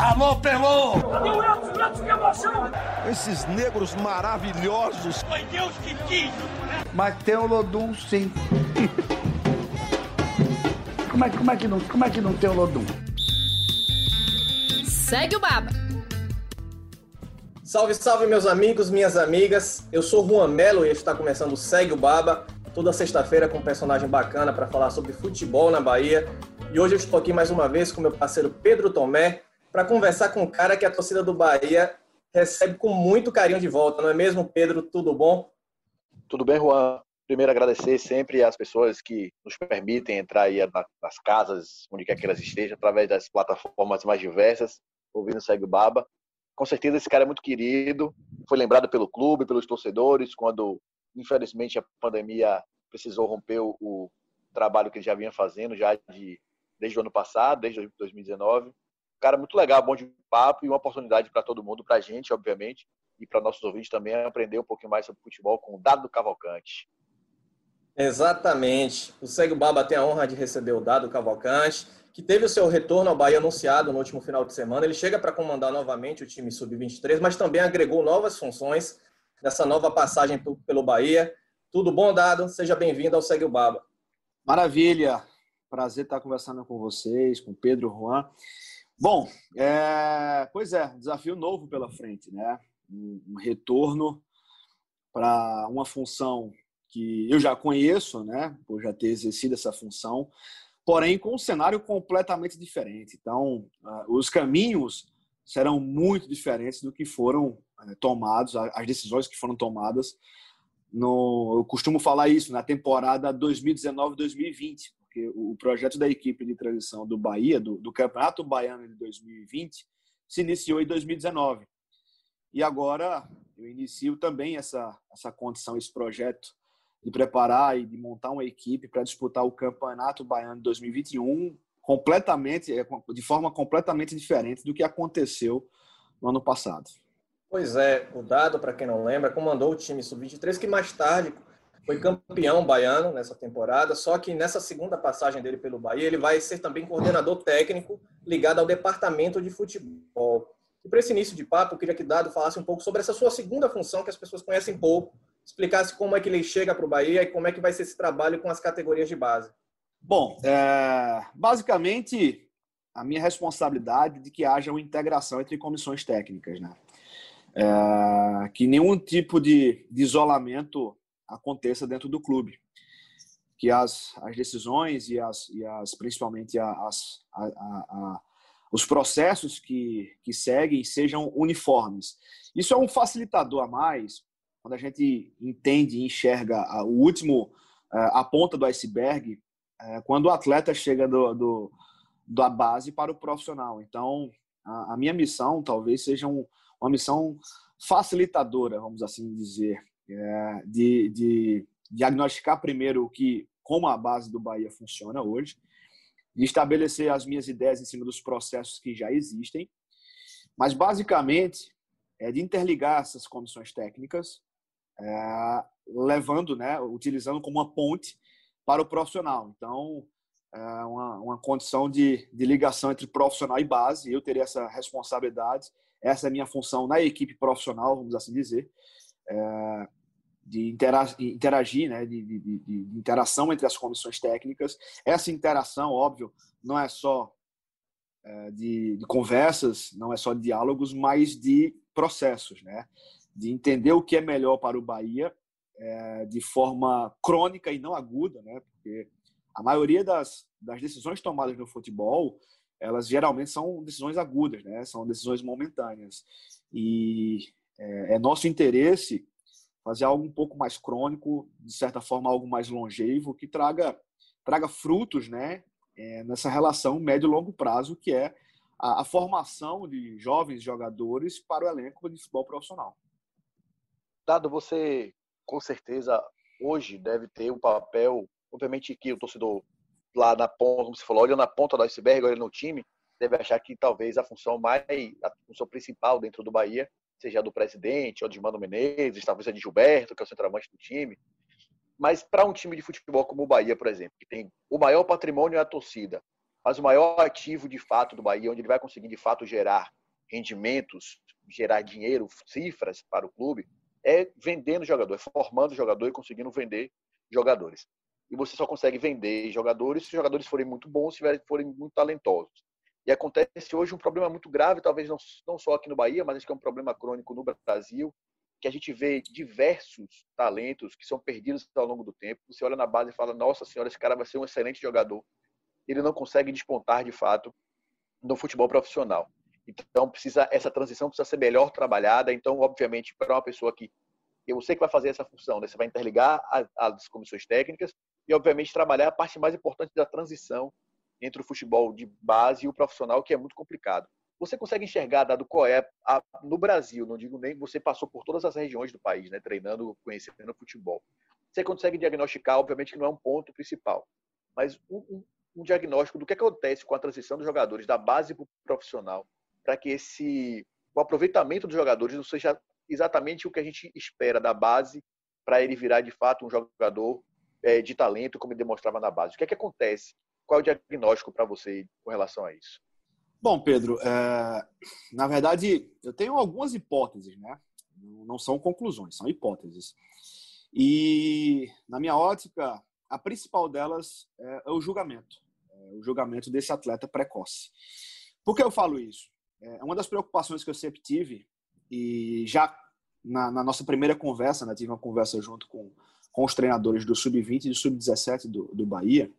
Alô, Pelô! O Edson? Edson, que emoção! Esses negros maravilhosos. Foi Deus que quis! Mas tem o Lodum, sim. como, é, como, é que não, como é que não tem o Lodum? Segue o Baba. Salve, salve, meus amigos, minhas amigas. Eu sou Juan Melo e está começando o Segue o Baba, toda sexta-feira com um personagem bacana para falar sobre futebol na Bahia. E hoje eu estou aqui mais uma vez com meu parceiro Pedro Tomé para conversar com um cara que a torcida do Bahia recebe com muito carinho de volta, não é mesmo, Pedro? Tudo bom? Tudo bem, Juan? Primeiro, agradecer sempre às pessoas que nos permitem entrar aí nas casas, onde quer que elas estejam, através das plataformas mais diversas, ouvindo Segue o Baba. Com certeza esse cara é muito querido, foi lembrado pelo clube, pelos torcedores, quando, infelizmente, a pandemia precisou romper o trabalho que ele já vinha fazendo já de, desde o ano passado, desde 2019. Um cara muito legal, bom de papo e uma oportunidade para todo mundo, para a gente, obviamente, e para nossos ouvintes também aprender um pouquinho mais sobre futebol com o Dado Cavalcante. Exatamente. O Segue o Baba tem a honra de receber o Dado Cavalcante, que teve o seu retorno ao Bahia anunciado no último final de semana. Ele chega para comandar novamente o time sub-23, mas também agregou novas funções nessa nova passagem pelo Bahia. Tudo bom, Dado? Seja bem-vindo ao Segue o Baba. Maravilha. Prazer estar conversando com vocês, com Pedro Juan. Bom, é... pois é, desafio novo pela frente, né? Um retorno para uma função que eu já conheço, né, por já ter exercido essa função, porém com um cenário completamente diferente. Então, os caminhos serão muito diferentes do que foram uh, tomados, as decisões que foram tomadas. No, eu costumo falar isso na temporada 2019-2020, porque o projeto da equipe de transição do Bahia, do, do Campeonato Baiano de 2020, se iniciou em 2019. E agora eu inicio também essa, essa condição, esse projeto de preparar e de montar uma equipe para disputar o Campeonato Baiano 2021 completamente, é, de forma completamente diferente do que aconteceu no ano passado. Pois é, o Dado, para quem não lembra, comandou o time sub-23 que mais tarde foi campeão baiano nessa temporada, só que nessa segunda passagem dele pelo Bahia, ele vai ser também coordenador técnico ligado ao departamento de futebol. E para esse início de papo, eu queria que Dado falasse um pouco sobre essa sua segunda função que as pessoas conhecem pouco, explicasse como é que ele chega para o Bahia e como é que vai ser esse trabalho com as categorias de base. Bom, é, basicamente a minha responsabilidade de que haja uma integração entre comissões técnicas, né? É, que nenhum tipo de, de, isolamento aconteça dentro do clube, que as, as decisões e as, e as principalmente as, a, a, a, os processos que, que seguem sejam uniformes. Isso é um facilitador a mais quando a gente entende e enxerga o último, é, a ponta do iceberg, é, quando o atleta chega do, do da base para o profissional. Então, a, a minha missão talvez seja um, uma missão facilitadora, vamos assim dizer, é, de, de diagnosticar primeiro o que, como a base do Bahia funciona hoje, de estabelecer as minhas ideias em cima dos processos que já existem, mas basicamente é de interligar essas comissões técnicas é, levando, né, utilizando como uma ponte para o profissional. Então, é uma, uma condição de, de ligação entre profissional e base. Eu teria essa responsabilidade, essa é a minha função na equipe profissional, vamos assim dizer, é, de interagir, né, de, de, de, interação entre as comissões técnicas. Essa interação, óbvio, não é só é, de, de, conversas, não é só de diálogos, mas de processos, né? de entender o que é melhor para o Bahia é, de forma crônica e não aguda, né? Porque a maioria das, das decisões tomadas no futebol, elas geralmente são decisões agudas, né? São decisões momentâneas. E é, é nosso interesse fazer algo um pouco mais crônico, de certa forma algo mais longevo, que traga traga frutos, né? É, nessa relação médio e longo prazo, que é a, a formação de jovens jogadores para o elenco de futebol profissional. Dado, você com certeza hoje deve ter um papel, obviamente que o torcedor lá na ponta, como você falou, olhando na ponta do iceberg, olhando no time, deve achar que talvez a função mais, a função principal dentro do Bahia seja do presidente, ou de Mano Menezes, talvez a de Gilberto, que é o centroavante do time. Mas para um time de futebol como o Bahia, por exemplo, que tem o maior patrimônio é a torcida, Mas o maior ativo de fato do Bahia, onde ele vai conseguir de fato gerar rendimentos, gerar dinheiro, cifras para o clube, é vendendo jogador, é formando jogador e conseguindo vender jogadores. E você só consegue vender jogadores se os jogadores forem muito bons, se forem muito talentosos. E acontece hoje um problema muito grave, talvez não, não só aqui no Bahia, mas acho que é um problema crônico no Brasil, que a gente vê diversos talentos que são perdidos ao longo do tempo. Você olha na base e fala: Nossa Senhora, esse cara vai ser um excelente jogador. Ele não consegue despontar de fato no futebol profissional. Então, precisa essa transição precisa ser melhor trabalhada. Então, obviamente, para uma pessoa que eu sei que vai fazer essa função, né? você vai interligar as comissões técnicas e, obviamente, trabalhar a parte mais importante da transição entre o futebol de base e o profissional, que é muito complicado. Você consegue enxergar, dado qual é a, no Brasil, não digo nem você passou por todas as regiões do país, né, treinando, conhecendo futebol. Você consegue diagnosticar, obviamente que não é um ponto principal, mas um, um diagnóstico do que acontece com a transição dos jogadores da base para o profissional, para que esse o aproveitamento dos jogadores não seja exatamente o que a gente espera da base para ele virar de fato um jogador é, de talento, como ele demonstrava na base. O que é que acontece? Qual é o diagnóstico para você com relação a isso? Bom, Pedro, é... na verdade, eu tenho algumas hipóteses, né? Não são conclusões, são hipóteses. E, na minha ótica, a principal delas é, é o julgamento. É o julgamento desse atleta precoce. Por que eu falo isso? É uma das preocupações que eu sempre tive, e já na, na nossa primeira conversa, né, tive uma conversa junto com, com os treinadores do Sub-20 e do Sub-17 do, do Bahia,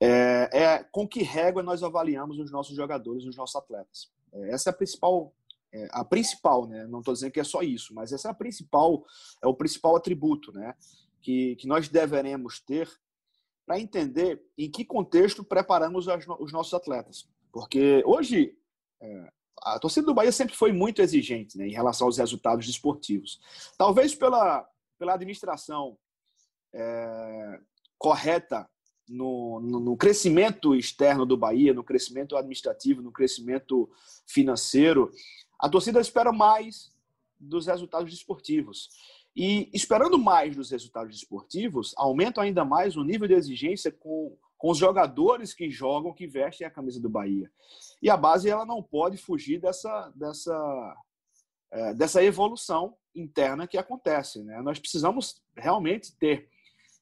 é, é, com que régua nós avaliamos os nossos jogadores, os nossos atletas. É, essa é a principal, é, a principal, né? Não estou dizendo que é só isso, mas essa é a principal, é o principal atributo, né? Que, que nós deveremos ter para entender em que contexto preparamos as, os nossos atletas. Porque hoje é, a torcida do Bahia sempre foi muito exigente né, em relação aos resultados desportivos. Talvez pela, pela administração é, correta no, no, no, crescimento externo do Bahia, no crescimento administrativo, no crescimento financeiro, a torcida espera mais dos resultados desportivos. E esperando mais dos resultados desportivos, aumenta ainda mais o nível de exigência com, com os jogadores que jogam, que vestem a camisa do Bahia. E a base ela não pode fugir dessa, dessa, é, dessa evolução interna que acontece. Né? Nós precisamos realmente ter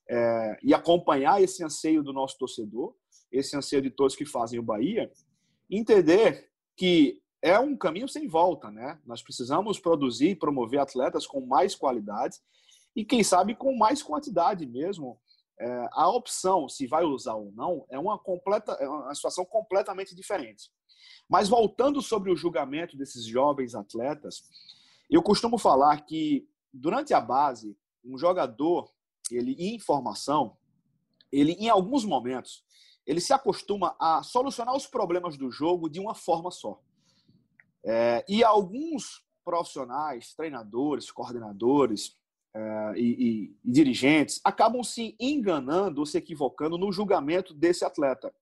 é, e acompanhar esse anseio do nosso torcedor, esse anseio de todos que fazem o Bahia, entender que é um caminho sem volta, né? Nós precisamos produzir e promover atletas com mais qualidade e, quem sabe, com mais quantidade mesmo. É, a opção, se vai usar ou não, é uma, completa, é uma situação completamente diferente. Mas voltando sobre o julgamento desses jovens atletas, eu costumo falar que durante a base, um jogador ele em formação, ele em alguns momentos, ele se acostuma a solucionar os problemas do jogo de uma forma só. É, e alguns profissionais, treinadores, coordenadores é, e, e, e, dirigentes acabam se enganando ou se equivocando no julgamento desse atleta.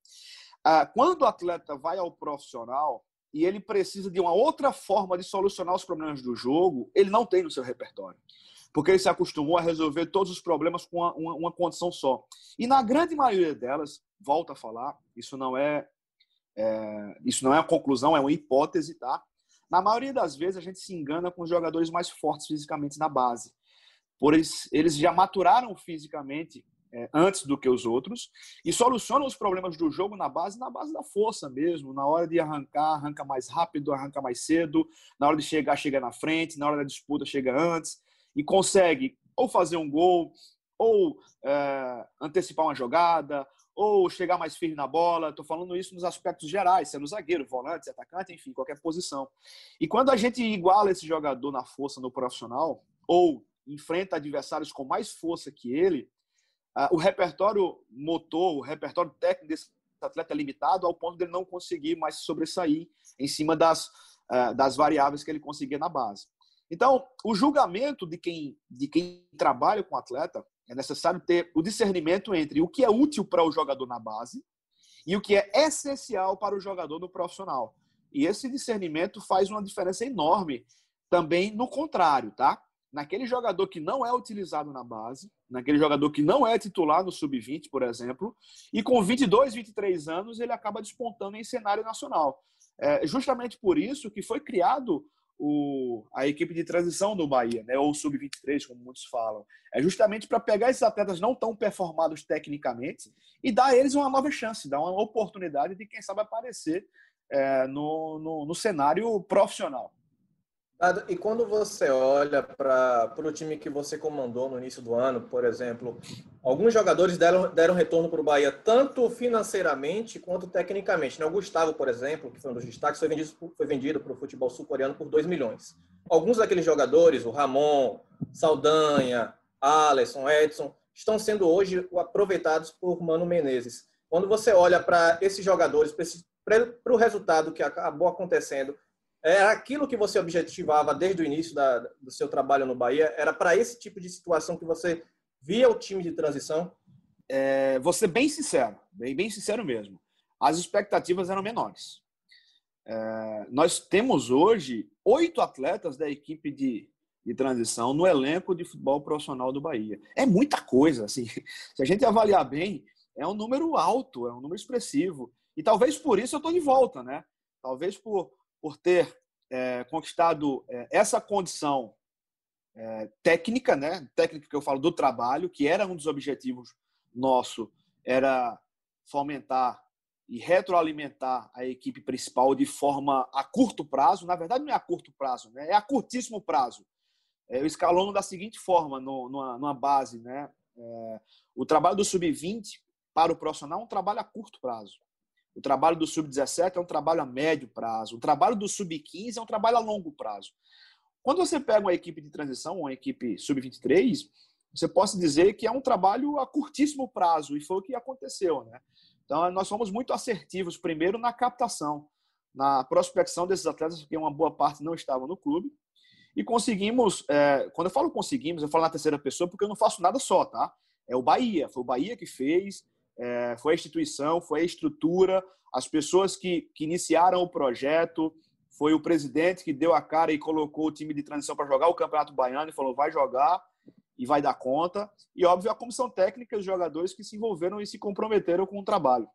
É, quando o atleta vai ao profissional e ele precisa de uma outra forma de solucionar os problemas do jogo, ele não tem no seu repertório porque ele se acostumou a resolver todos os problemas com uma, uma, uma condição só. E na grande maioria delas, volta a falar, isso não é, é, isso não é a conclusão, é uma hipótese, tá? Na maioria das vezes a gente se engana com os jogadores mais fortes fisicamente na base. Por eles, eles já maturaram fisicamente é, antes do que os outros e solucionam os problemas do jogo na base, na base da força mesmo. Na hora de arrancar, arranca mais rápido, arranca mais cedo. Na hora de chegar, chega na frente. Na hora da disputa, chega antes e consegue ou fazer um gol, ou é, antecipar uma jogada, ou chegar mais firme na bola. Estou falando isso nos aspectos gerais, sendo zagueiro, volante, atacante, enfim, qualquer posição. E quando a gente iguala esse jogador na força no profissional, ou enfrenta adversários com mais força que ele, o repertório motor, o repertório técnico desse atleta é limitado ao ponto de ele não conseguir mais sobressair em cima das, é, das variáveis que ele conseguia na base. Então, o julgamento de quem, de quem trabalha com atleta é necessário ter o discernimento entre o que é útil para o jogador na base e o que é essencial para o jogador no profissional. E esse discernimento faz uma diferença enorme também no contrário, tá? naquele jogador que não é utilizado na base, naquele jogador que não é titular no sub-20, por exemplo, e com 22, 23 anos ele acaba despontando em cenário nacional. É justamente por isso que foi criado o, a equipe de transição do Bahia, né, ou sub-23, como muitos falam. É justamente para pegar esses atletas não tão performados tecnicamente e dar a eles uma nova chance, dar uma oportunidade de, quem sabe, aparecer é, no, no, no cenário profissional. E quando você olha para o time que você comandou no início do ano, por exemplo, alguns jogadores deram, deram retorno para o Bahia, tanto financeiramente quanto tecnicamente. Né? O Gustavo, por exemplo, que foi um dos destaques, foi vendido, foi vendido para o futebol sul-coreano por 2 milhões. Alguns daqueles jogadores, o Ramon, Saldanha, Alisson, Edson, estão sendo hoje aproveitados por Mano Menezes. Quando você olha para esses jogadores, para o resultado que acabou acontecendo, era aquilo que você objetivava desde o início da, do seu trabalho no Bahia? Era para esse tipo de situação que você via o time de transição? É, vou ser bem sincero, bem, bem sincero mesmo. As expectativas eram menores. É, nós temos hoje oito atletas da equipe de, de transição no elenco de futebol profissional do Bahia. É muita coisa, assim. Se a gente avaliar bem, é um número alto, é um número expressivo. E talvez por isso eu estou de volta, né? Talvez por por ter é, conquistado é, essa condição é, técnica, né? Técnica que eu falo do trabalho, que era um dos objetivos nosso, era fomentar e retroalimentar a equipe principal de forma a curto prazo. Na verdade, não é a curto prazo, né? É a curtíssimo prazo. É, eu escalono da seguinte forma, no, numa, numa base, né? É, o trabalho do sub-20 para o profissional é um trabalho a curto prazo. O trabalho do sub-17 é um trabalho a médio prazo. O trabalho do sub-15 é um trabalho a longo prazo. Quando você pega uma equipe de transição, uma equipe sub-23, você pode dizer que é um trabalho a curtíssimo prazo, e foi o que aconteceu. Né? Então, nós fomos muito assertivos, primeiro, na captação, na prospecção desses atletas, porque uma boa parte não estava no clube, e conseguimos, é, quando eu falo conseguimos, eu falo na terceira pessoa, porque eu não faço nada só, tá? É o Bahia, foi o Bahia que fez, é, foi a instituição, foi a estrutura, as pessoas que, que iniciaram o projeto, foi o presidente que deu a cara e colocou o time de transição para jogar o Campeonato Baiano e falou: vai jogar e vai dar conta. E, óbvio, a comissão técnica os jogadores que se envolveram e se comprometeram com o trabalho.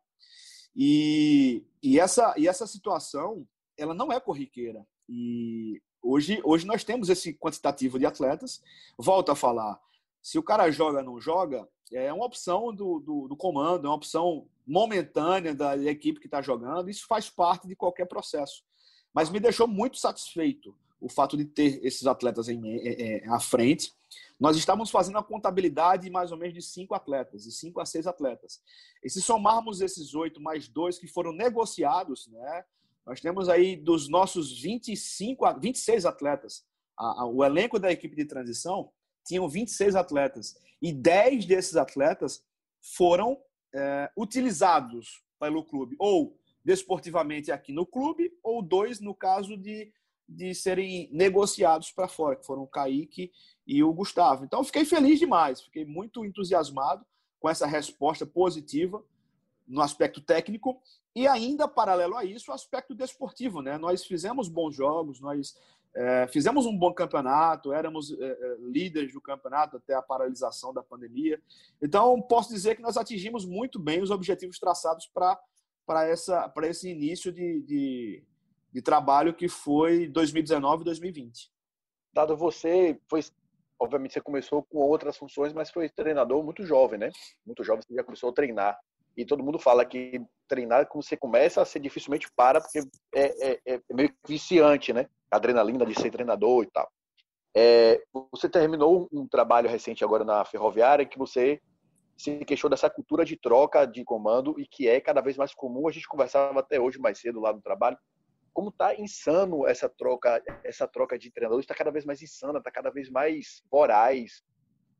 E, e, essa, e essa situação, ela não é corriqueira. E hoje, hoje nós temos esse quantitativo de atletas. Volto a falar, se o cara joga ou não joga, é uma opção do, do, do, comando, é uma opção momentânea da equipe que está jogando. Isso faz parte de qualquer processo. Mas me deixou muito satisfeito o fato de ter esses atletas em, em, em, à frente. Nós estávamos fazendo a contabilidade mais ou menos de cinco atletas, de cinco a seis atletas. E se somarmos esses oito mais dois que foram negociados, né, nós temos aí dos nossos 25 a 26 atletas, a, a, o elenco da equipe de transição tinham 26 atletas e 10 desses atletas foram é, utilizados pelo clube, ou desportivamente aqui no clube, ou dois no caso de, de serem negociados para fora, que foram o Kaique e o Gustavo. Então, fiquei feliz demais, fiquei muito entusiasmado com essa resposta positiva no aspecto técnico e ainda paralelo a isso o aspecto desportivo, né? Nós fizemos bons jogos, nós é, fizemos um bom campeonato, éramos é, é, líderes do campeonato até a paralisação da pandemia. Então, posso dizer que nós atingimos muito bem os objetivos traçados para esse início de, de, de, trabalho que foi 2019 e 2020. Dado você, foi, obviamente você começou com outras funções, mas foi treinador muito jovem, né? Muito jovem, você já começou a treinar. E todo mundo fala que treinar, quando você começa, você dificilmente para, porque é, é, é meio viciante, né? adrenalina de ser treinador e tal. É, você terminou um trabalho recente agora na Ferroviária que você se queixou dessa cultura de troca de comando e que é cada vez mais comum. A gente conversava até hoje mais cedo lá no trabalho. Como tá insano essa troca, essa troca de treinadores está cada vez mais insana, está cada vez mais voraz.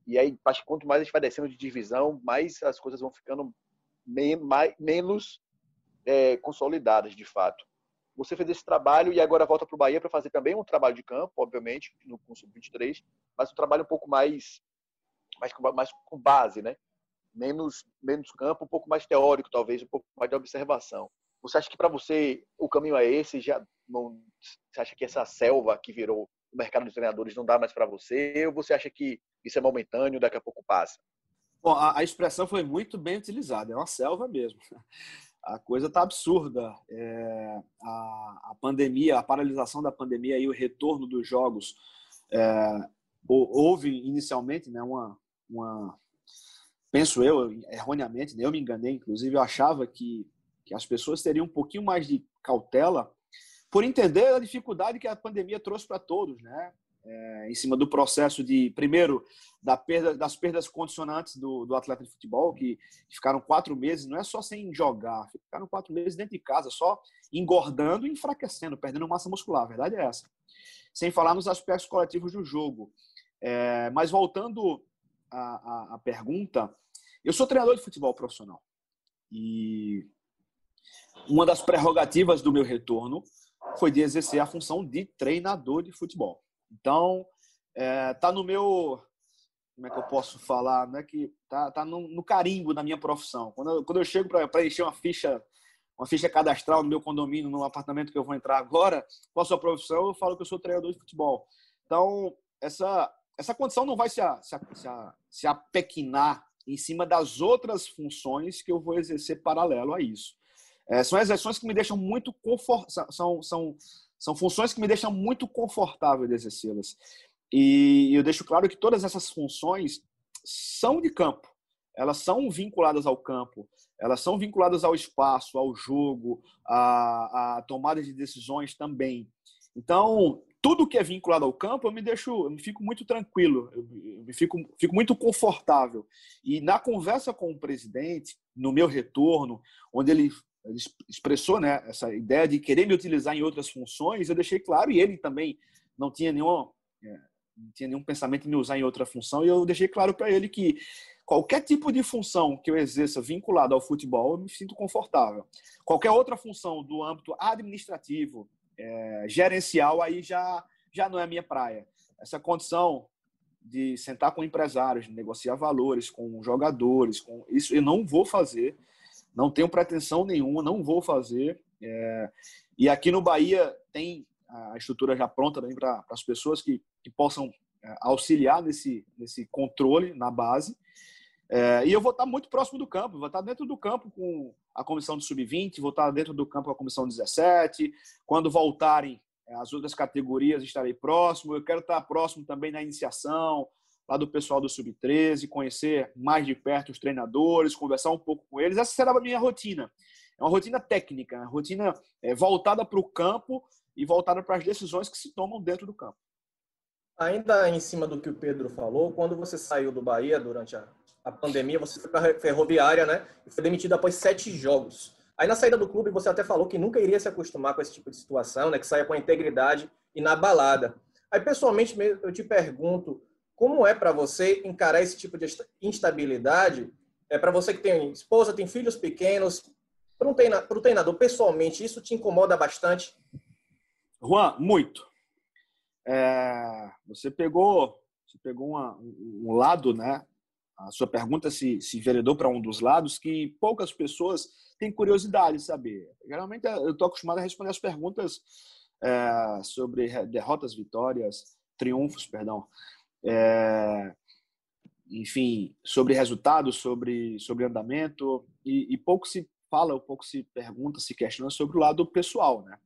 E aí, quanto mais a gente vai descendo de divisão, mais as coisas vão ficando mais, menos é, consolidadas de fato. Você fez esse trabalho e agora volta para o Bahia para fazer também um trabalho de campo, obviamente, no curso 23, mas um trabalho um pouco mais, mais, mais com base, né? Menos, menos campo, um pouco mais teórico, talvez, um pouco mais de observação. Você acha que para você o caminho é esse? Já não, você acha que essa selva que virou o mercado de treinadores não dá mais para você? Ou você acha que isso é momentâneo, daqui a pouco passa? Bom, a, a expressão foi muito bem utilizada, é uma selva mesmo. A coisa está absurda. É, a, a, pandemia, a paralisação da pandemia e o retorno dos jogos é, houve inicialmente né, uma, uma, penso eu, erroneamente, né, eu me enganei, inclusive, eu achava que, que as pessoas teriam um pouquinho mais de cautela por entender a dificuldade que a pandemia trouxe para todos, né? É, em cima do processo de, primeiro, da perda, das perdas condicionantes do, do atleta de futebol, que, que, ficaram quatro meses, não é só sem jogar, ficaram quatro meses dentro de casa, só engordando e enfraquecendo, perdendo massa muscular, a verdade é essa. Sem falar nos aspectos coletivos do jogo. É, mas voltando à, à, à pergunta, eu sou treinador de futebol profissional. E uma das prerrogativas do meu retorno foi de exercer a função de treinador de futebol. Então, é, tá no meu, como é que eu posso falar, não é que tá, tá no, no carimbo da minha profissão. Quando eu, quando eu chego para preencher uma ficha, uma ficha cadastral no meu condomínio, no apartamento que eu vou entrar agora, qual a sua profissão? Eu falo que eu sou treinador de futebol. Então, essa essa condição não vai se, a, se, a, se, a, se apequinar em cima das outras funções que eu vou exercer paralelo a isso. É, são exerções que me deixam muito confortável, são, são, são funções que me deixam muito confortável de exercê-las. E eu deixo claro que todas essas funções são de campo. Elas são vinculadas ao campo, elas são vinculadas ao espaço, ao jogo, à, à tomada de decisões também. Então, tudo que é vinculado ao campo, eu me deixo, eu me fico muito tranquilo, eu me fico, fico muito confortável. E na conversa com o presidente, no meu retorno, onde ele expressou né, essa ideia de querer me utilizar em outras funções, eu deixei claro, e ele também não tinha nenhum, é, não tinha nenhum pensamento em me usar em outra função, e eu deixei claro para ele que qualquer tipo de função que eu exerça vinculada ao futebol, eu me sinto confortável. Qualquer outra função do âmbito administrativo, é, gerencial, aí já, já não é minha praia. Essa condição de sentar com empresários, negociar valores com jogadores, com isso eu não vou fazer não tenho pretensão nenhuma, não vou fazer. É, e aqui no Bahia tem a estrutura já pronta para as pessoas que, que possam é, auxiliar nesse, nesse controle na base. É, e eu vou estar muito próximo do campo, vou estar dentro do campo com a comissão de sub-20, vou estar dentro do campo com a comissão 17. Quando voltarem é, as outras categorias, estarei próximo. Eu quero estar próximo também na iniciação, lá do pessoal do Sub-13, conhecer mais de perto os treinadores, conversar um pouco com eles. Essa será a minha rotina. É uma rotina técnica, uma rotina é, voltada para o campo e voltada para as decisões que se tomam dentro do campo. Ainda em cima do que o Pedro falou, quando você saiu do Bahia durante a, a pandemia, você foi para a Ferroviária, né? E foi demitido após sete jogos. Aí na saída do clube você até falou que nunca iria se acostumar com esse tipo de situação, né? Que saia com a integridade inabalada. Aí pessoalmente eu te pergunto, como é para você encarar esse tipo de instabilidade? É para você que tem esposa, tem filhos pequenos, para um treinador, treinador, pessoalmente, isso te incomoda bastante? Juan, muito. É, você pegou, você pegou uma, um lado, né? A sua pergunta se, se para um dos lados que poucas pessoas têm curiosidade de saber. Geralmente eu estou acostumado a responder as perguntas é, sobre derrotas, vitórias, triunfos, perdão é, enfim, sobre resultados, sobre, sobre andamento, e, e, pouco se fala, pouco se pergunta, se questiona sobre o lado pessoal, né?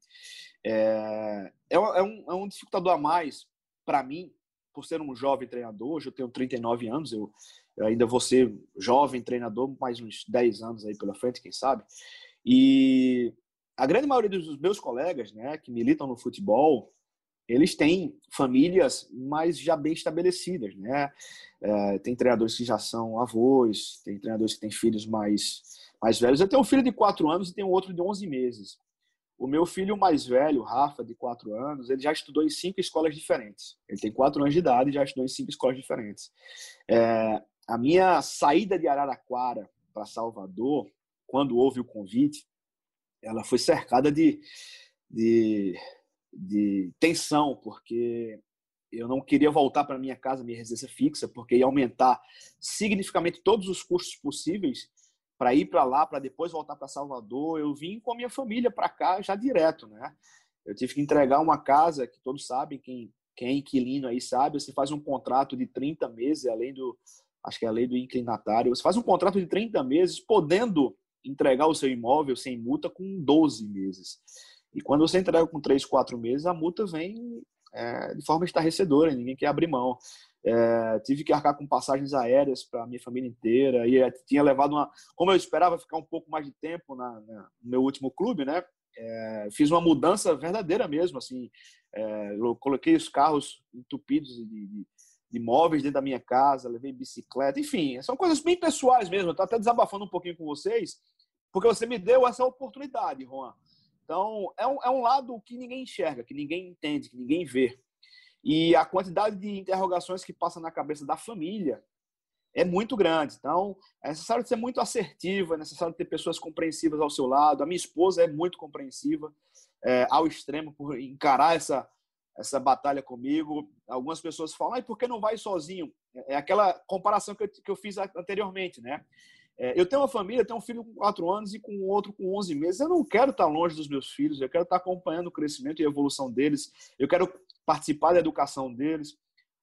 É, é, um, é um é dificultador a mais para mim, por ser um jovem treinador, hoje eu tenho 39 anos, eu, eu ainda vou ser jovem treinador, mais uns 10 anos aí pela frente, quem sabe, e a grande maioria dos meus colegas, né, que militam no futebol, eles têm famílias mais já bem estabelecidas, né? É, tem treinadores que já são avós, tem treinadores que têm filhos mais, mais velhos. Eu tenho um filho de 4 anos e tenho outro de 11 meses. O meu filho mais velho, Rafa, de 4 anos, ele já estudou em cinco escolas diferentes. Ele tem 4 anos de idade e já estudou em cinco escolas diferentes. É, a minha saída de Araraquara para Salvador, quando houve o convite, ela foi cercada de, de de tensão, porque eu não queria voltar para minha casa, minha residência fixa, porque ia aumentar significativamente todos os custos possíveis para ir para lá, para depois voltar para Salvador. Eu vim com a minha família para cá já direto, né? Eu tive que entregar uma casa que todos sabem, quem quem é inquilino aí sabe, você faz um contrato de 30 meses, além do, acho que é a lei do inclinatário, você faz um contrato de 30 meses, podendo entregar o seu imóvel sem multa com 12 meses. E quando você entrega com 3, 4 meses, a multa vem é, de forma estarrecedora, ninguém quer abrir mão. É, tive que arcar com passagens aéreas para minha família inteira e tinha levado uma, como eu esperava ficar um pouco mais de tempo na, na no meu último clube, né? É, fiz uma mudança verdadeira mesmo, assim, é, coloquei os carros entupidos de, de, de, móveis dentro da minha casa, levei bicicleta, enfim, são coisas bem pessoais mesmo. Tô até desabafando um pouquinho com vocês, porque você me deu essa oportunidade, Juan. Então, é um, é um lado que ninguém enxerga, que ninguém entende, que ninguém vê. E a quantidade de interrogações que passa na cabeça da família é muito grande. Então, é necessário ser muito assertivo, é necessário ter pessoas compreensivas ao seu lado. A minha esposa é muito compreensiva é, ao extremo por encarar essa, essa batalha comigo. Algumas pessoas falam, ah, por que não vai sozinho? É, é aquela comparação que eu, que eu fiz anteriormente, né? É, eu tenho uma família, tenho um filho com 4 anos e com outro com 11 meses. Eu não quero estar longe dos meus filhos, eu quero estar acompanhando o crescimento e evolução deles. Eu quero participar da educação deles.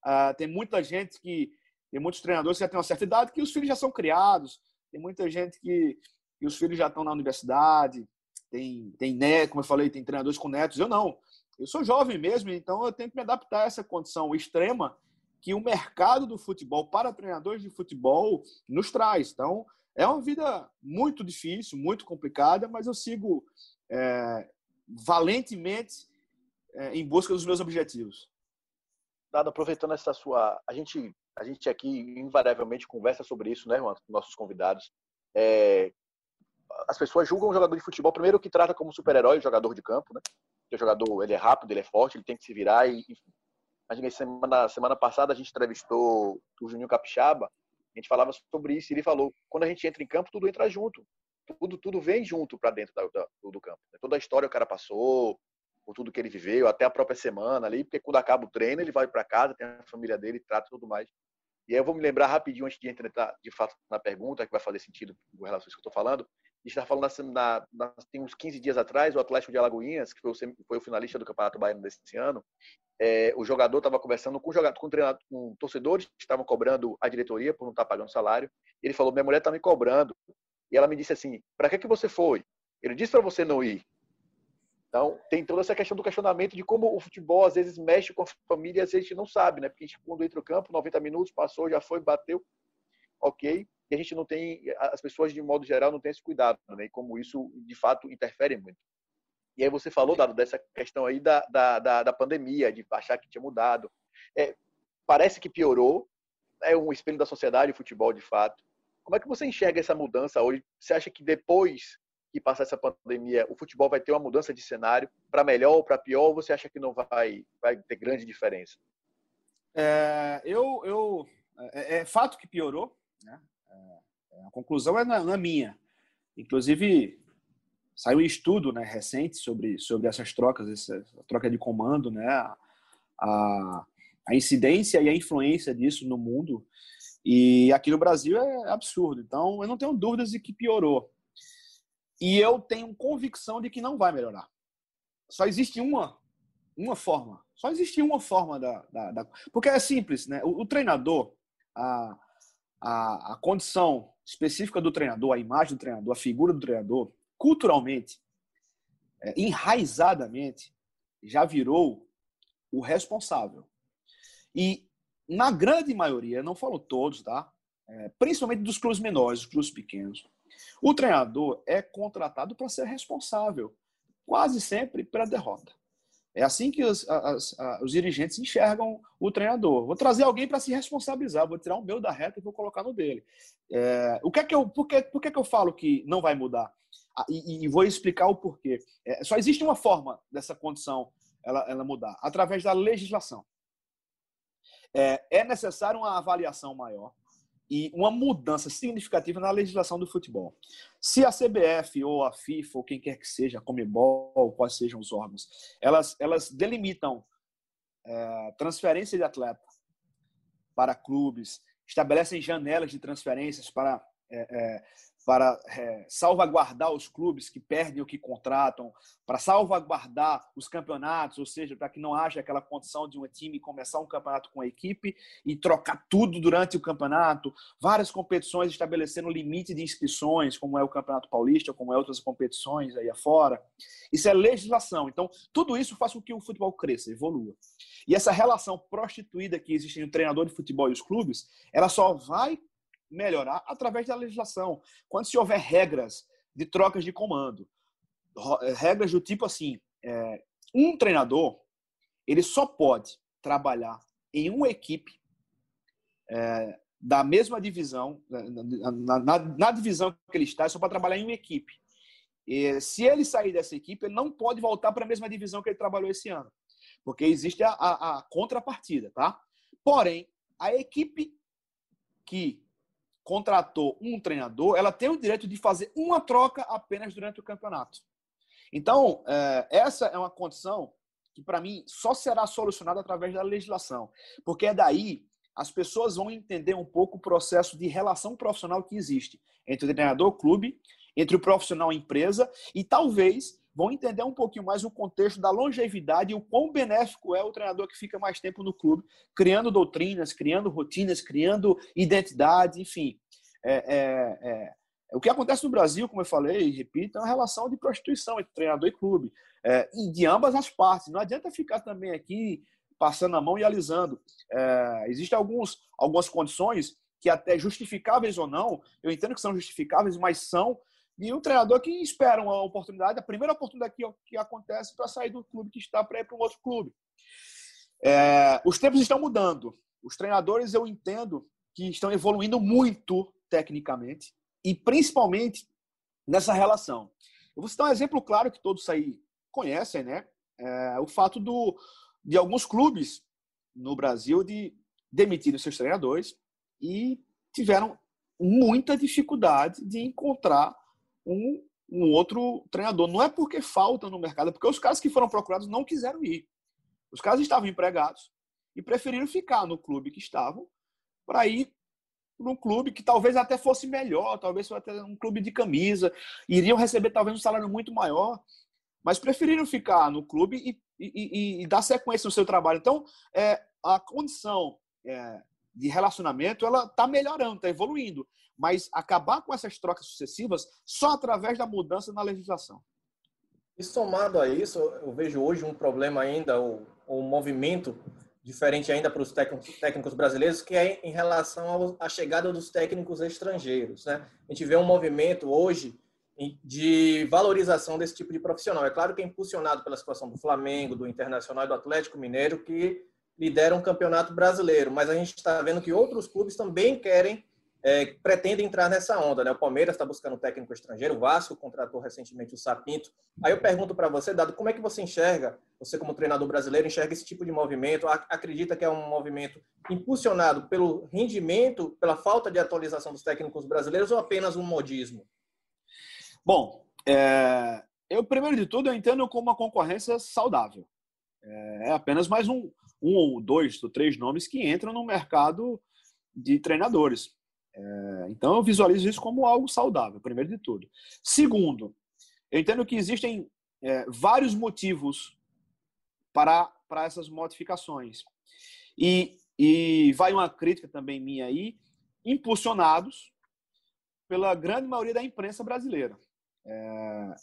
Uh, tem muita gente que, tem muitos treinadores que já têm uma certa idade que os filhos já são criados. Tem muita gente que, que os filhos já estão na universidade. Tem, tem né, como eu falei, tem treinadores com netos. Eu não. Eu sou jovem mesmo, então eu tenho que me adaptar a essa condição extrema que o mercado do futebol para treinadores de futebol nos traz. Então, é uma vida muito difícil, muito complicada, mas eu sigo é, valentemente é, em busca dos meus objetivos. Dado, aproveitando essa sua. A gente, a gente aqui invariavelmente conversa sobre isso, né, com nossos convidados. É, as pessoas julgam o jogador de futebol, primeiro que trata como super-herói jogador de campo, né? o jogador ele é rápido, ele é forte, ele tem que se virar. E, enfim. Mas semana, semana passada a gente entrevistou o Juninho Capixaba, a gente falava sobre isso e ele falou: quando a gente entra em campo, tudo entra junto. Tudo, tudo vem junto para dentro da, da, do campo. Toda a história que o cara passou, por tudo que ele viveu, até a própria semana ali, porque quando acaba o treino, ele vai para casa, tem a família dele, trata tudo mais. E aí eu vou me lembrar rapidinho, antes de entrar de fato na pergunta, que vai fazer sentido com relação a isso que eu estou falando. Estava falando, na, na, tem uns 15 dias atrás, o Atlético de Alagoinhas, que foi o, foi o finalista do Campeonato Baiano desse ano, é, o jogador estava conversando com, jogador, com, treinador, com torcedores que estavam cobrando a diretoria por não estar tá pagando salário. Ele falou: Minha mulher está me cobrando. E ela me disse assim: Para que, que você foi? Ele disse para você não ir. Então, tem toda essa questão do questionamento de como o futebol às vezes mexe com a família, às vezes a gente não sabe, né? Porque a gente, quando entra no campo, 90 minutos, passou, já foi, bateu, ok. E a gente não tem, as pessoas de modo geral não têm esse cuidado, né? E como isso de fato interfere muito. E aí você falou, Dado, dessa questão aí da, da, da, da pandemia, de achar que tinha mudado. É, parece que piorou, é um espelho da sociedade o futebol de fato. Como é que você enxerga essa mudança hoje? Você acha que depois que passar essa pandemia, o futebol vai ter uma mudança de cenário para melhor ou para pior? Ou você acha que não vai, vai ter grande diferença? É, eu, eu é, é, fato que piorou. Né? É, a conclusão é na, na, minha. Inclusive saiu um estudo, né, recente sobre sobre essas trocas, essa troca de comando, né, a, a, a incidência e a influência disso no mundo. E aqui no Brasil é absurdo. Então, eu não tenho dúvidas de que piorou. E eu tenho convicção de que não vai melhorar. Só existe uma, uma forma. Só existe uma forma da. da, da... Porque é simples, né? O, o treinador, a, a, a condição específica do treinador, a imagem do treinador, a figura do treinador, culturalmente, é, enraizadamente, já virou o responsável. E na grande maioria, não falo todos, tá? É, principalmente dos clubes menores, dos clubes pequenos, o treinador é contratado para ser responsável, quase sempre pela derrota. É assim que os, as, os dirigentes enxergam o treinador. Vou trazer alguém para se responsabilizar, vou tirar o meu da reta e vou colocar no dele. É, o que é que eu, por, que, por que, é que eu falo que não vai mudar? Ah, e, e, vou explicar o porquê. É, só existe uma forma dessa condição ela, ela mudar, através da legislação. É, é necessário uma avaliação maior e uma mudança significativa na legislação do futebol. Se a CBF ou a FIFA ou quem quer que seja, a Comebol, quais sejam os órgãos, elas, elas delimitam é, transferência de atleta para clubes, estabelecem janelas de transferências para é, é, para é, salvaguardar os clubes que perdem o que contratam, para salvaguardar os campeonatos, ou seja, para que não haja aquela condição de um time começar um campeonato com a equipe e trocar tudo durante o campeonato, várias competições estabelecendo limite de inscrições, como é o Campeonato Paulista, como é outras competições aí afora. Isso é legislação. Então, tudo isso faz com que o futebol cresça, evolua. E essa relação prostituída que existe entre o treinador de futebol e os clubes, ela só vai melhorar através da legislação. Quando se houver regras de trocas de comando, eh, regras do tipo assim, é, um treinador ele só pode trabalhar em uma equipe é, da mesma divisão, na, na, na, divisão que ele está, só para trabalhar em uma equipe. E, se ele sair dessa equipe, ele não pode voltar para a mesma divisão que ele trabalhou esse ano, porque existe a, a, a contrapartida, tá? Porém, a equipe que contratou um treinador, ela tem o direito de fazer uma troca apenas durante o campeonato. Então, é, essa é uma condição que, para mim, só será solucionada através da legislação. Porque é daí as pessoas vão entender um pouco o processo de relação profissional que existe entre o treinador clube, entre o profissional empresa e talvez vão entender um pouquinho mais o contexto da longevidade e o quão benéfico é o treinador que fica mais tempo no clube, criando doutrinas, criando rotinas, criando identidade, enfim. É, é, é, o que acontece no Brasil, como eu falei e repito, é uma relação de prostituição entre treinador e clube, é, de ambas as partes. Não adianta ficar também aqui passando a mão e alisando. É, Existem alguns, algumas condições que até justificáveis ou não, eu entendo que são justificáveis, mas são e um treinador que espera uma oportunidade, a primeira oportunidade que, que acontece para sair do clube que está para ir para um outro clube. É, os tempos estão mudando. Os treinadores, eu entendo que estão evoluindo muito tecnicamente e principalmente nessa relação. Eu vou citar um exemplo claro que todos aí conhecem, né? É, o fato do, de alguns clubes no Brasil de demitirem seus treinadores e tiveram muita dificuldade de encontrar um, um outro treinador. Não é porque falta no mercado, é porque os caras que foram procurados não quiseram ir. Os caras estavam empregados e preferiram ficar no clube que estavam para ir para um clube que talvez até fosse melhor, talvez fosse até um clube de camisa, iriam receber talvez um salário muito maior, mas preferiram ficar no clube e, e, e, e dar sequência no seu trabalho. Então, é, a condição é, de relacionamento ela está melhorando, está evoluindo mas acabar com essas trocas sucessivas só através da mudança na legislação. E somado a isso, eu vejo hoje um problema ainda, o, um movimento diferente ainda para os técnicos brasileiros, que é em relação à chegada dos técnicos estrangeiros. Né? A gente vê um movimento hoje de valorização desse tipo de profissional. É claro que é impulsionado pela situação do Flamengo, do Internacional e do Atlético Mineiro, que lideram o campeonato brasileiro, mas a gente está vendo que outros clubes também querem é, pretende entrar nessa onda. Né? O Palmeiras está buscando um técnico estrangeiro, o Vasco contratou recentemente o Sapinto. Aí eu pergunto para você, Dado, como é que você enxerga, você como treinador brasileiro, enxerga esse tipo de movimento? Acredita que é um movimento impulsionado pelo rendimento, pela falta de atualização dos técnicos brasileiros ou apenas um modismo? Bom, é, eu, primeiro de tudo, eu entendo como uma concorrência saudável. É, é apenas mais um, um ou dois ou três nomes que entram no mercado de treinadores. É, então, eu visualizo isso como algo saudável, primeiro de tudo. Segundo, eu entendo que existem é, vários motivos para, para essas modificações. E, e vai uma crítica também minha aí, impulsionados pela grande maioria da imprensa brasileira. É,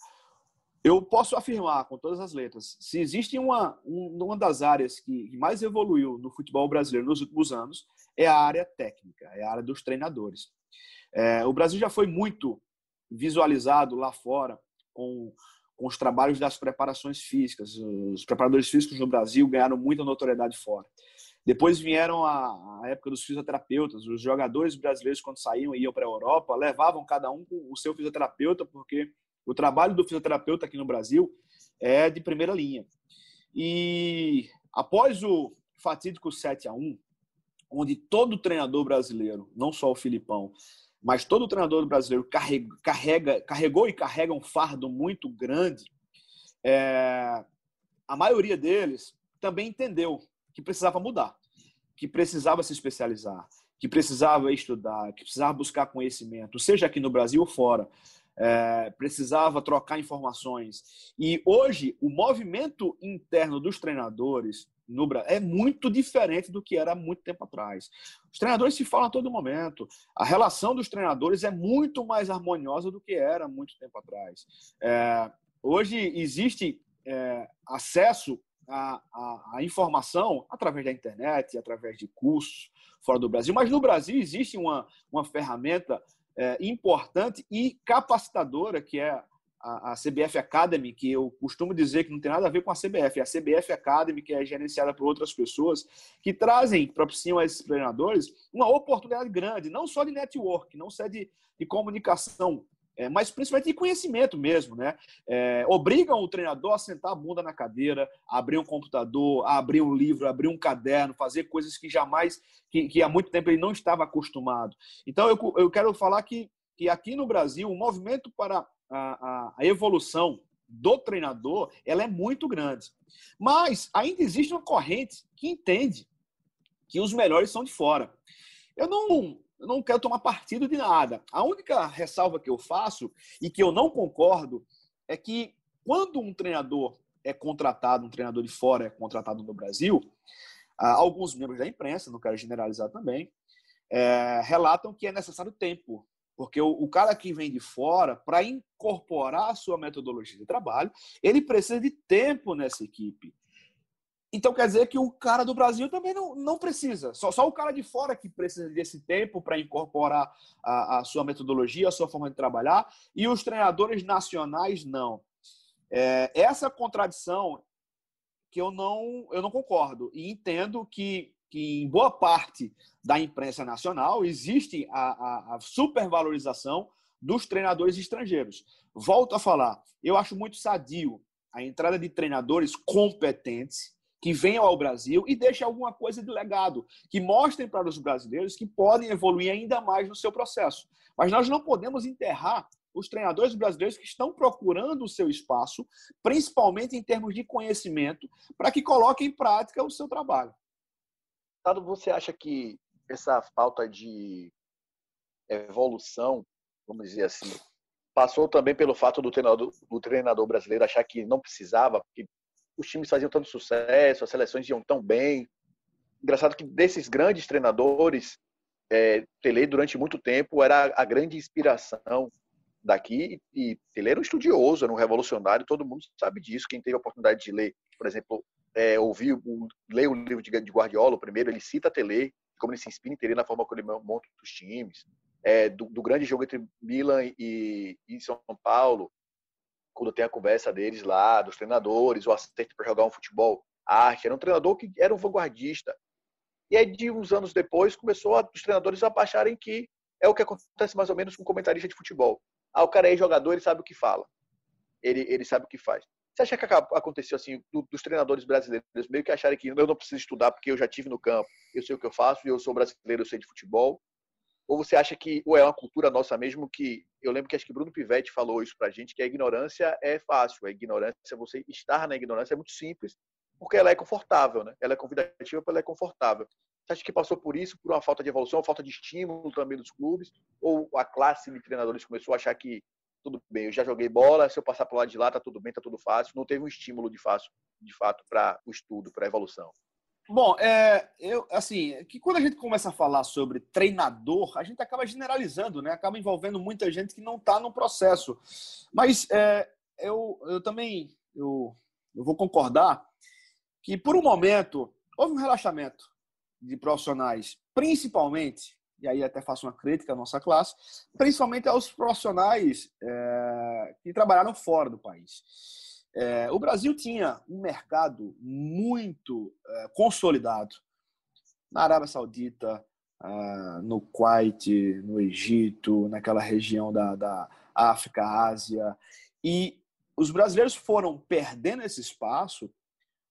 eu posso afirmar com todas as letras, se existe uma, uma das áreas que mais evoluiu no futebol brasileiro nos últimos anos, é a área técnica, é a área dos treinadores. É, o Brasil já foi muito visualizado lá fora com, com os trabalhos das preparações físicas. Os preparadores físicos no Brasil ganharam muita notoriedade fora. Depois vieram a, a época dos fisioterapeutas. Os jogadores brasileiros, quando saíam e iam para a Europa, levavam cada um o seu fisioterapeuta, porque o trabalho do fisioterapeuta aqui no Brasil é de primeira linha. E após o fatídico 7 a 1 onde todo treinador brasileiro, não só o Filipão, mas todo treinador brasileiro carrega, carrega, carregou e carrega um fardo muito grande, é, a maioria deles também entendeu que precisava mudar, que precisava se especializar, que precisava estudar, que precisava buscar conhecimento, seja aqui no Brasil ou fora, é, precisava trocar informações. E hoje, o movimento interno dos treinadores no Brasil é muito diferente do que era há muito tempo atrás. Os treinadores se falam a todo momento. A relação dos treinadores é muito mais harmoniosa do que era há muito tempo atrás. É, hoje existe é, acesso à, à, à, informação através da internet, através de cursos fora do Brasil, mas no Brasil existe uma, uma ferramenta é, importante e capacitadora que é a, a, CBF Academy, que eu costumo dizer que não tem nada a ver com a CBF, é a CBF Academy, que é gerenciada por outras pessoas, que trazem, propiciam a esses treinadores uma oportunidade grande, não só de network, não só de, de comunicação, é, mas principalmente de conhecimento mesmo, né? É, obrigam o treinador a sentar a bunda na cadeira, abrir um computador, abrir um livro, abrir um caderno, fazer coisas que jamais, que, que há muito tempo ele não estava acostumado. Então, eu, eu quero falar que, que aqui no Brasil, o movimento para a, a, a evolução do treinador ela é muito grande. Mas ainda existe uma corrente que entende que os melhores são de fora. Eu não, eu não quero tomar partido de nada. A única ressalva que eu faço e que eu não concordo é que quando um treinador é contratado, um treinador de fora é contratado no Brasil, ah, alguns membros da imprensa, não quero generalizar também, é, relatam que é necessário tempo porque o, o cara que vem de fora, para incorporar a sua metodologia de trabalho, ele precisa de tempo nessa equipe. Então quer dizer que o cara do Brasil também não, não precisa. Só, só o cara de fora que precisa desse tempo para incorporar a, a, sua metodologia, a sua forma de trabalhar, e os treinadores nacionais não. É, essa contradição que eu não, eu não concordo. E entendo que que em boa parte da imprensa nacional existe a, a, a supervalorização dos treinadores estrangeiros. Volto a falar, eu acho muito sadio a entrada de treinadores competentes que venham ao Brasil e deixem alguma coisa de legado, que mostrem para os brasileiros que podem evoluir ainda mais no seu processo. Mas nós não podemos enterrar os treinadores brasileiros que estão procurando o seu espaço, principalmente em termos de conhecimento, para que coloquem em prática o seu trabalho. Tado, você acha que essa falta de evolução, vamos dizer assim, passou também pelo fato do treinador, do treinador brasileiro achar que não precisava, porque os times faziam tanto sucesso, as seleções iam tão bem. Engraçado que desses grandes treinadores, é, Tele durante muito tempo era a grande inspiração daqui e Tele era um estudioso, era um revolucionário, todo mundo sabe disso. Quem teve a oportunidade de ler, por exemplo, é, ouvir, ler o livro de, de Guardiola, o primeiro, ele cita Tele, como ele se inspira em Tele na forma como ele monta os times, é, do, do, grande jogo entre Milan e, e, São Paulo, quando tem a conversa deles lá, dos treinadores, o acerto para jogar um futebol arte, era um treinador que era um vanguardista. E aí, de uns anos depois, começou a, os treinadores a acharem que é o que acontece mais ou menos com um comentarista de futebol. Ah, o cara é jogador, ele sabe o que fala. Ele, ele sabe o que faz. Você acha que aconteceu assim, dos treinadores brasileiros meio que acharem que eu não preciso estudar porque eu já tive no campo, eu sei o que eu faço, eu sou brasileiro, eu sei de futebol? Ou você acha que ou é uma cultura nossa mesmo que eu lembro que acho que Bruno Pivetti falou isso pra gente que a ignorância é fácil, a ignorância você estar na ignorância é muito simples porque ela é confortável, né? Ela é convidativa, ela é confortável. Você acha que passou por isso, por uma falta de evolução, falta de estímulo também dos clubes, ou a classe de treinadores começou a achar que tudo bem, eu já joguei bola, se eu passar para lado de lá, tá tudo bem, tá tudo fácil. Não teve um estímulo de, fácil, de fato para o estudo, para a evolução. Bom, é, eu assim, que quando a gente começa a falar sobre treinador, a gente acaba generalizando, né? Acaba envolvendo muita gente que não está no processo. Mas é, eu, eu também eu, eu vou concordar que por um momento houve um relaxamento de profissionais, principalmente e aí até faço uma crítica à nossa classe, principalmente aos profissionais é, que trabalharam fora do país. É, o Brasil tinha um mercado muito é, consolidado na Arábia Saudita, ah, no Kuwait, no Egito, naquela região da, da África, Ásia, e os brasileiros foram perdendo esse espaço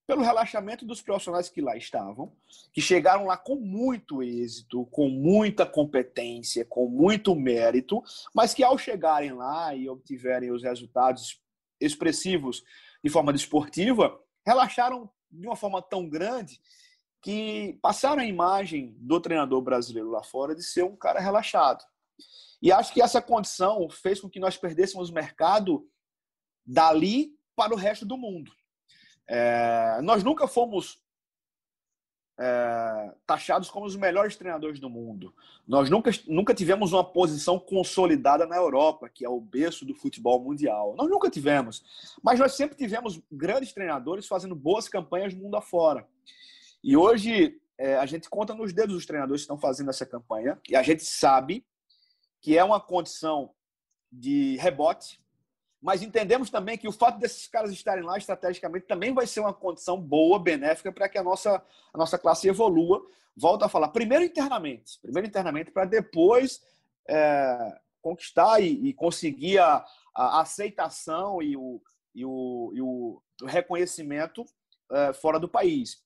pelo relaxamento dos profissionais que lá estavam, que chegaram lá com muito êxito, com muita competência, com muito mérito, mas que ao chegarem lá e obtiverem os resultados expressivos de forma desportiva, relaxaram de uma forma tão grande que passaram a imagem do treinador brasileiro lá fora de ser um cara relaxado. E acho que essa condição fez com que nós perdêssemos o mercado dali para o resto do mundo. É, nós nunca fomos é, taxados como os melhores treinadores do mundo. Nós nunca, nunca tivemos uma posição consolidada na Europa, que é o berço do futebol mundial. Nós nunca tivemos. Mas nós sempre tivemos grandes treinadores fazendo boas campanhas mundo afora. E hoje é, a gente conta nos dedos os treinadores que estão fazendo essa campanha. E a gente sabe que é uma condição de rebote, mas entendemos também que o fato desses caras estarem lá estrategicamente também vai ser uma condição boa, benéfica, para que a nossa, a nossa classe evolua. Volto a falar, primeiro internamente, primeiro internamente, para depois é, conquistar e, e conseguir a, a, aceitação e o, e o, e o reconhecimento é, fora do país.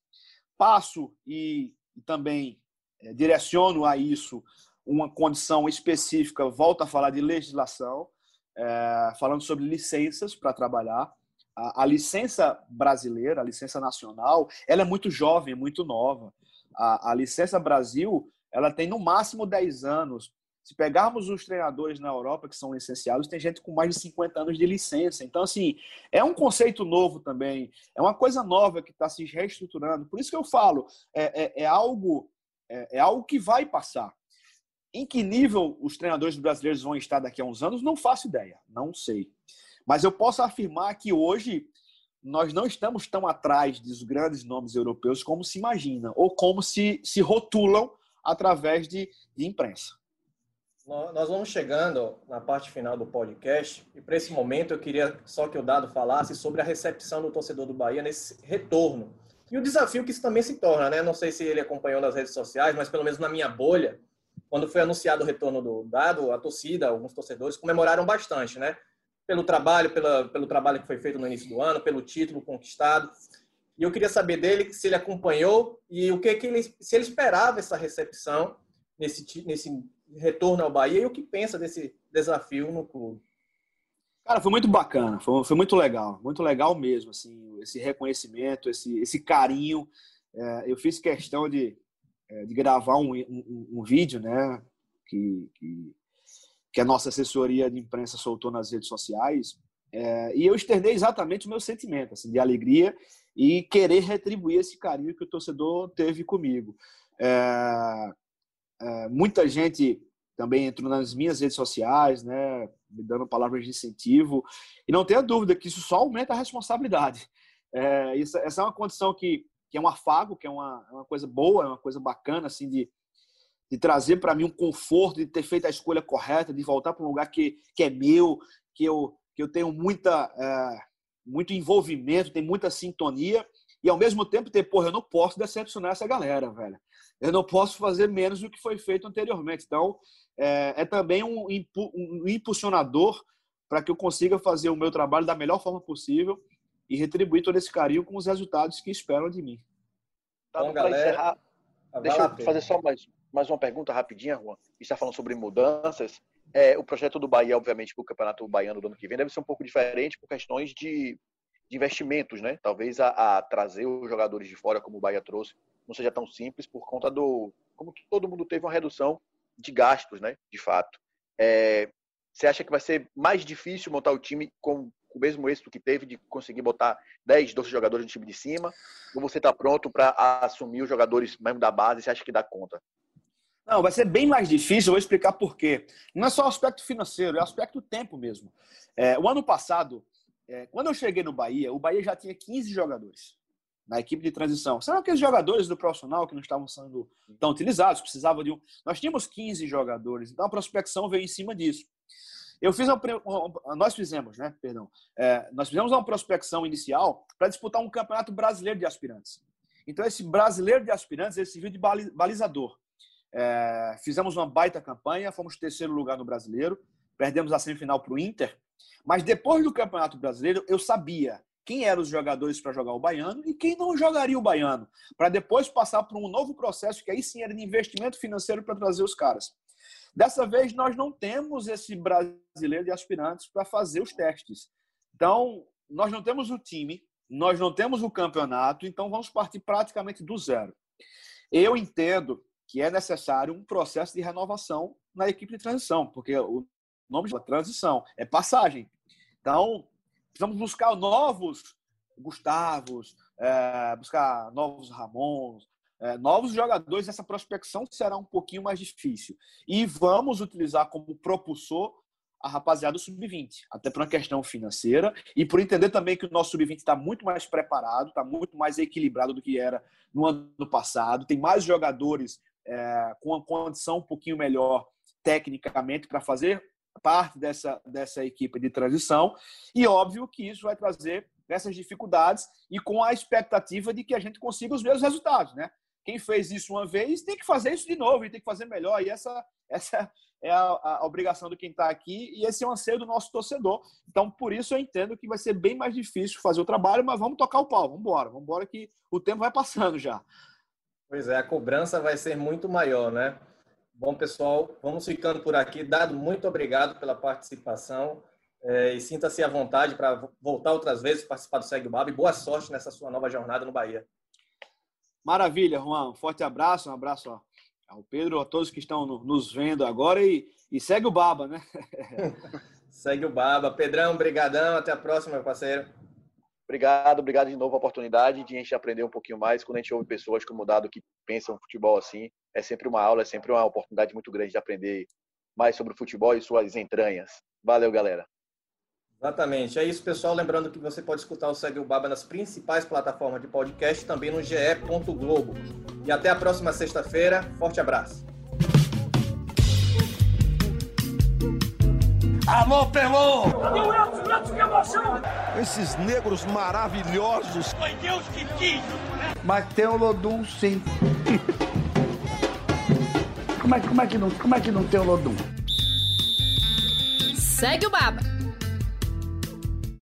Passo e, e também é, direciono a isso uma condição específica, volto a falar de legislação é, falando sobre licenças para trabalhar. A, a, licença brasileira, a licença nacional, ela é muito jovem, muito nova. A, a licença Brasil, ela tem no máximo 10 anos. Se pegarmos os treinadores na Europa que são licenciados, tem gente com mais de 50 anos de licença. Então, assim, é um conceito novo também, é uma coisa nova que está se reestruturando. Por isso que eu falo, é, é, é algo, é, é algo que vai passar. Em que nível os treinadores brasileiros vão estar daqui a uns anos, não faço ideia, não sei. Mas eu posso afirmar que hoje nós não estamos tão atrás dos grandes nomes europeus como se imagina, ou como se, se rotulam através de, de imprensa. Nós vamos chegando na parte final do podcast e para esse momento eu queria só que o Dado falasse sobre a recepção do torcedor do Bahia nesse retorno e o desafio que isso também se torna, né? Não sei se ele acompanhou nas redes sociais, mas pelo menos na minha bolha, quando foi anunciado o retorno do dado, a torcida, alguns torcedores comemoraram bastante, né? Pelo trabalho, pela, pelo trabalho que foi feito no início do ano, pelo título conquistado. E eu queria saber dele se ele acompanhou e o que, que ele, se ele esperava essa recepção nesse, nesse retorno ao Bahia e o que pensa desse desafio no clube. Cara, foi muito bacana, foi, foi muito legal, muito legal mesmo, assim, esse reconhecimento, esse, esse carinho. É, eu fiz questão de, é, de gravar um, um, um vídeo, né, que, que, que, a nossa assessoria de imprensa soltou nas redes sociais, é, e eu externei exatamente o meu sentimento, assim, de alegria e querer retribuir esse carinho que o torcedor teve comigo. É, é, muita gente também entrou nas minhas redes sociais, né, me dando palavras de incentivo, e não tenha dúvida que isso só aumenta a responsabilidade. É, isso, essa é uma condição que que é um afago, que é uma, é uma coisa boa, é uma coisa bacana, assim, de, de trazer para mim um conforto, de ter feito a escolha correta, de voltar para um lugar que, que é meu, que eu, que eu tenho muita, é, muito envolvimento, tem muita sintonia, e ao mesmo tempo ter, porra, eu não posso decepcionar essa galera, velho. Eu não posso fazer menos do que foi feito anteriormente. Então, é, é também um, um impulsionador para que eu consiga fazer o meu trabalho da melhor forma possível e retribuir todo esse carinho com os resultados que esperam de mim. Tá, Bom, galera, encerrar, deixa eu fazer só mais, mais uma pergunta rapidinha, Juan. está falando sobre mudanças. É, o projeto do Bahia, obviamente, para o Campeonato Baiano do ano que vem, deve ser um pouco diferente por questões de, de investimentos, né? Talvez a, a, trazer os jogadores de fora, como o Bahia trouxe, não seja tão simples por conta do. Como todo mundo teve uma redução de gastos, né? De fato. É, você acha que vai ser mais difícil montar o time com com o mesmo êxito que teve de conseguir botar 10, 12 jogadores no time de cima? Ou você está pronto para assumir os jogadores mesmo da base? Você acha que dá conta? Não, vai ser bem mais difícil, eu vou explicar por quê. Não é só o aspecto financeiro, é o aspecto tempo mesmo. É, o ano passado, é, quando eu cheguei no Bahia, o Bahia já tinha 15 jogadores na equipe de transição. São aqueles jogadores do profissional que não estavam sendo tão utilizados, precisavam de um. Nós tínhamos 15 jogadores, então a prospecção veio em cima disso. Eu fiz nós fizemos, né? Perdão. É, nós fizemos uma prospecção inicial para disputar um campeonato brasileiro de aspirantes. Então, esse brasileiro de aspirantes, ele serviu de balizador. É, fizemos uma baita campanha, fomos terceiro lugar no brasileiro, perdemos a semifinal para o Inter. Mas depois do Campeonato Brasileiro, eu sabia quem eram os jogadores para jogar o baiano e quem não jogaria o baiano, para depois passar por um novo processo que aí sim era de investimento financeiro para trazer os caras. Dessa vez, nós não temos esse brasileiro de aspirantes para fazer os testes. Então, nós não temos o time, nós não temos o campeonato, então vamos partir praticamente do zero. Eu entendo que é necessário um processo de renovação na equipe de transição, porque o nome da transição é passagem. Então, precisamos buscar novos Gustavos, é, buscar novos Ramons, é, novos jogadores. Essa prospecção será um pouquinho mais difícil. E vamos utilizar como propulsor a rapaziada do sub-20, até por uma questão financeira e por entender também que o nosso sub-20 está muito mais preparado, está muito mais equilibrado do que era no ano passado, tem mais jogadores é, com uma condição um pouquinho melhor tecnicamente para fazer parte dessa, dessa equipe de transição e óbvio que isso vai trazer essas dificuldades e com a expectativa de que a gente consiga os mesmos resultados, né? Quem fez isso uma vez tem que fazer isso de novo e tem que fazer melhor. E essa, essa é a, a obrigação de quem está aqui e esse é o anseio do nosso torcedor. Então, por isso eu entendo que vai ser bem mais difícil fazer o trabalho, mas vamos tocar o pau, vamos embora, vamos embora que o tempo vai passando já. Pois é, a cobrança vai ser muito maior, né? Bom, pessoal, vamos ficando por aqui. Dado, muito obrigado pela participação. É, e sinta-se à vontade para voltar outras vezes, participar do Segue o Baba e boa sorte nessa sua nova jornada no Bahia. Maravilha, Juan. Um forte abraço, um abraço ó, ao Pedro, a todos que estão no, nos vendo agora e, e, segue o Baba, né? segue o Baba. Pedrão, brigadão. Até a próxima, meu parceiro. Obrigado, obrigado de novo a oportunidade de a gente aprender um pouquinho mais. Quando a gente ouve pessoas como o Dado que pensam futebol assim, é sempre uma aula, é sempre uma oportunidade muito grande de aprender mais sobre o futebol e suas entranhas. Valeu, galera. Exatamente. É isso, pessoal. Lembrando que você pode escutar o Segue o Baba nas principais plataformas de podcast, também no ge.globo. E até a próxima sexta-feira. Forte abraço. Alô, Pelô! que emoção! Esses negros maravilhosos. Foi Deus que quis. Mas tem o Lodum, sim. como, é, como, é que não, como é que não tem o Lodum? Segue o Baba.